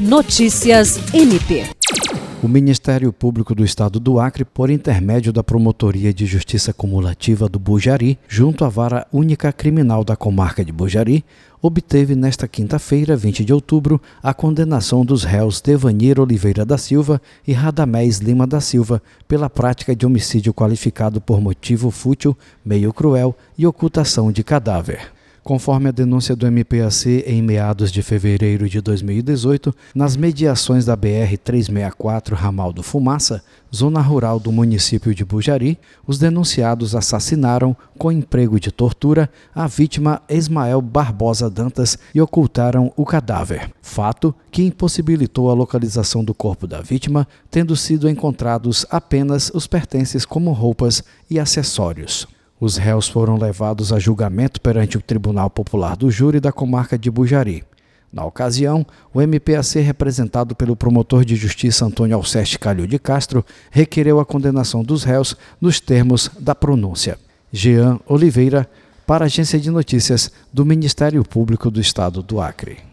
Notícias MP. O Ministério Público do Estado do Acre, por intermédio da Promotoria de Justiça Cumulativa do Bujari, junto à Vara Única Criminal da Comarca de Bujari, obteve nesta quinta-feira, 20 de outubro, a condenação dos réus Devanir Oliveira da Silva e Radamés Lima da Silva pela prática de homicídio qualificado por motivo fútil, meio cruel e ocultação de cadáver. Conforme a denúncia do MPAC em meados de fevereiro de 2018, nas mediações da BR-364 Ramal do Fumaça, zona rural do município de Bujari, os denunciados assassinaram, com emprego de tortura, a vítima Ismael Barbosa Dantas e ocultaram o cadáver. Fato que impossibilitou a localização do corpo da vítima, tendo sido encontrados apenas os pertences como roupas e acessórios. Os réus foram levados a julgamento perante o Tribunal Popular do Júri da comarca de Bujari. Na ocasião, o MPAC, representado pelo promotor de justiça Antônio Alceste Calil de Castro, requereu a condenação dos réus nos termos da pronúncia. Jean Oliveira, para a Agência de Notícias do Ministério Público do Estado do Acre.